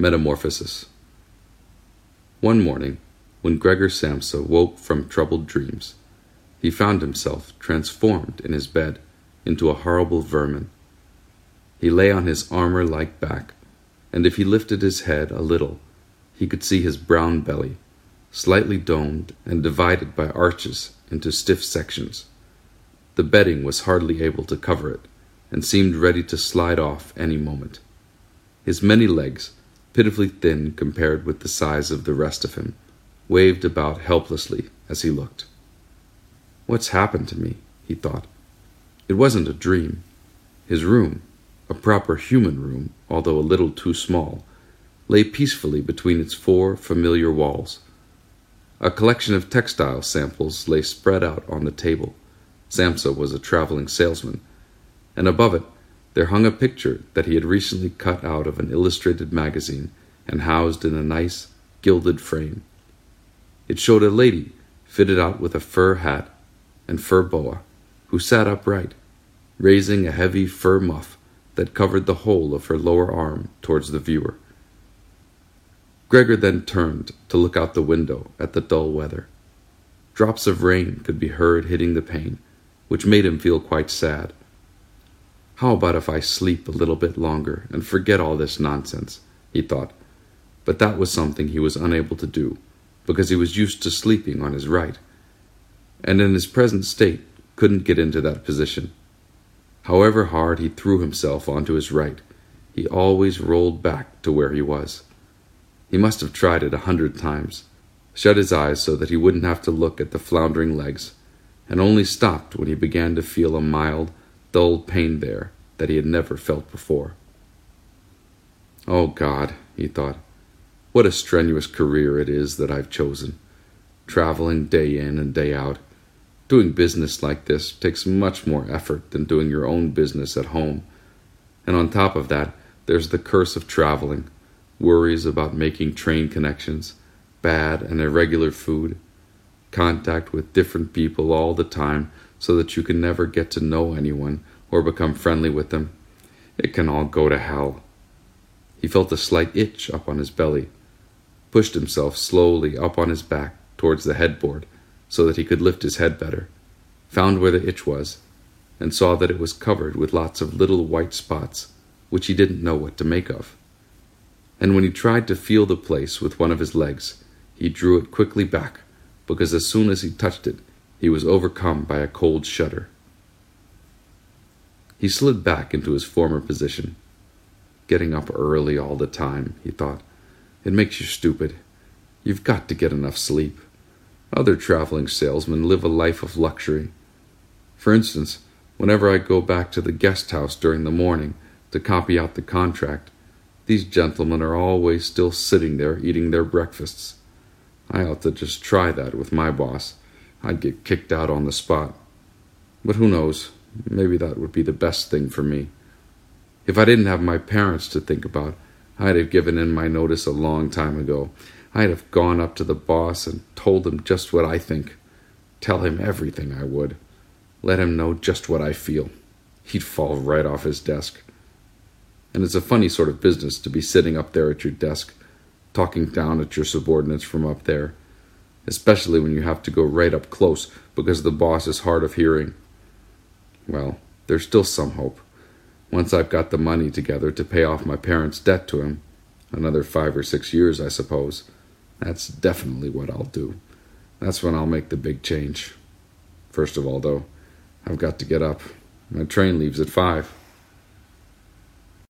Metamorphosis. One morning, when Gregor Samsa woke from troubled dreams, he found himself transformed in his bed into a horrible vermin. He lay on his armor like back, and if he lifted his head a little, he could see his brown belly, slightly domed and divided by arches into stiff sections. The bedding was hardly able to cover it, and seemed ready to slide off any moment. His many legs, pitifully thin compared with the size of the rest of him, waved about helplessly as he looked. What's happened to me? he thought. It wasn't a dream. His room, a proper human room, although a little too small, lay peacefully between its four familiar walls. A collection of textile samples lay spread out on the table. Samsa was a traveling salesman, and above it there hung a picture that he had recently cut out of an illustrated magazine and housed in a nice, gilded frame. It showed a lady fitted out with a fur hat and fur boa, who sat upright, raising a heavy fur muff that covered the whole of her lower arm towards the viewer. Gregor then turned to look out the window at the dull weather. Drops of rain could be heard hitting the pane, which made him feel quite sad. How about if I sleep a little bit longer and forget all this nonsense? he thought. But that was something he was unable to do, because he was used to sleeping on his right, and in his present state couldn't get into that position. However hard he threw himself onto his right, he always rolled back to where he was. He must have tried it a hundred times, shut his eyes so that he wouldn't have to look at the floundering legs, and only stopped when he began to feel a mild, dull pain there that he had never felt before. Oh God, he thought, what a strenuous career it is that I've chosen. Traveling day in and day out. Doing business like this takes much more effort than doing your own business at home. And on top of that, there's the curse of traveling worries about making train connections, bad and irregular food, contact with different people all the time so that you can never get to know anyone or become friendly with them. It can all go to hell. He felt a slight itch up on his belly, pushed himself slowly up on his back towards the headboard so that he could lift his head better, found where the itch was, and saw that it was covered with lots of little white spots which he didn't know what to make of and when he tried to feel the place with one of his legs, he drew it quickly back, because as soon as he touched it, he was overcome by a cold shudder. He slid back into his former position. Getting up early all the time, he thought. It makes you stupid. You've got to get enough sleep. Other traveling salesmen live a life of luxury. For instance, whenever I go back to the guest house during the morning to copy out the contract, these gentlemen are always still sitting there eating their breakfasts. I ought to just try that with my boss. I'd get kicked out on the spot. But who knows? Maybe that would be the best thing for me. If I didn't have my parents to think about, I'd have given in my notice a long time ago. I'd have gone up to the boss and told him just what I think. Tell him everything I would. Let him know just what I feel. He'd fall right off his desk and it's a funny sort of business to be sitting up there at your desk, talking down at your subordinates from up there, especially when you have to go right up close because the boss is hard of hearing. Well, there's still some hope. Once I've got the money together to pay off my parents' debt to him, another five or six years, I suppose, that's definitely what I'll do. That's when I'll make the big change. First of all, though, I've got to get up. My train leaves at five.